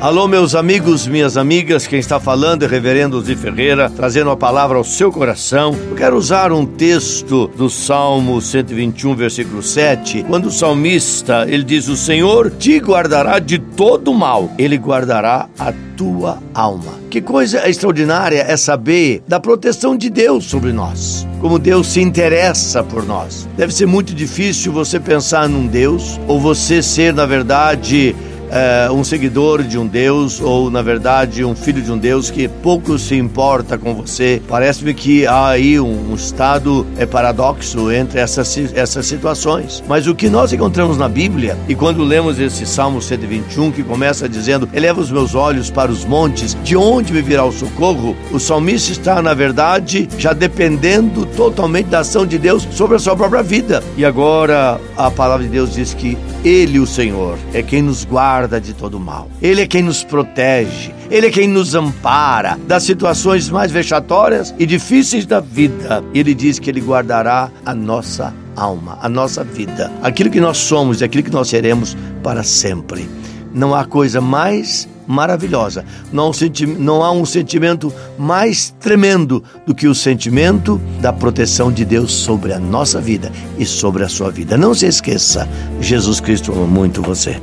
Alô, meus amigos, minhas amigas, quem está falando é Reverendo Zi Ferreira, trazendo a palavra ao seu coração. Eu quero usar um texto do Salmo 121, versículo 7, quando o salmista, ele diz, o Senhor te guardará de todo mal, ele guardará a tua alma. Que coisa extraordinária é saber da proteção de Deus sobre nós. Como Deus se interessa por nós. Deve ser muito difícil você pensar num Deus ou você ser, na verdade, é, um seguidor de um Deus ou, na verdade, um filho de um Deus que pouco se importa com você. Parece-me que há aí um, um estado é, paradoxo entre essas, essas situações. Mas o que nós encontramos na Bíblia, e quando lemos esse Salmo 121, que começa dizendo: Eleva os meus olhos para os montes, de onde me virá o socorro? O salmista está, na verdade, já dependendo totalmente da ação de Deus sobre a sua própria vida. E agora a palavra de Deus diz que Ele, o Senhor, é quem nos guarda guarda de todo mal. Ele é quem nos protege, ele é quem nos ampara das situações mais vexatórias e difíceis da vida. Ele diz que ele guardará a nossa alma, a nossa vida, aquilo que nós somos e aquilo que nós seremos para sempre. Não há coisa mais maravilhosa. Não não há um sentimento mais tremendo do que o sentimento da proteção de Deus sobre a nossa vida e sobre a sua vida. Não se esqueça, Jesus Cristo ama muito você.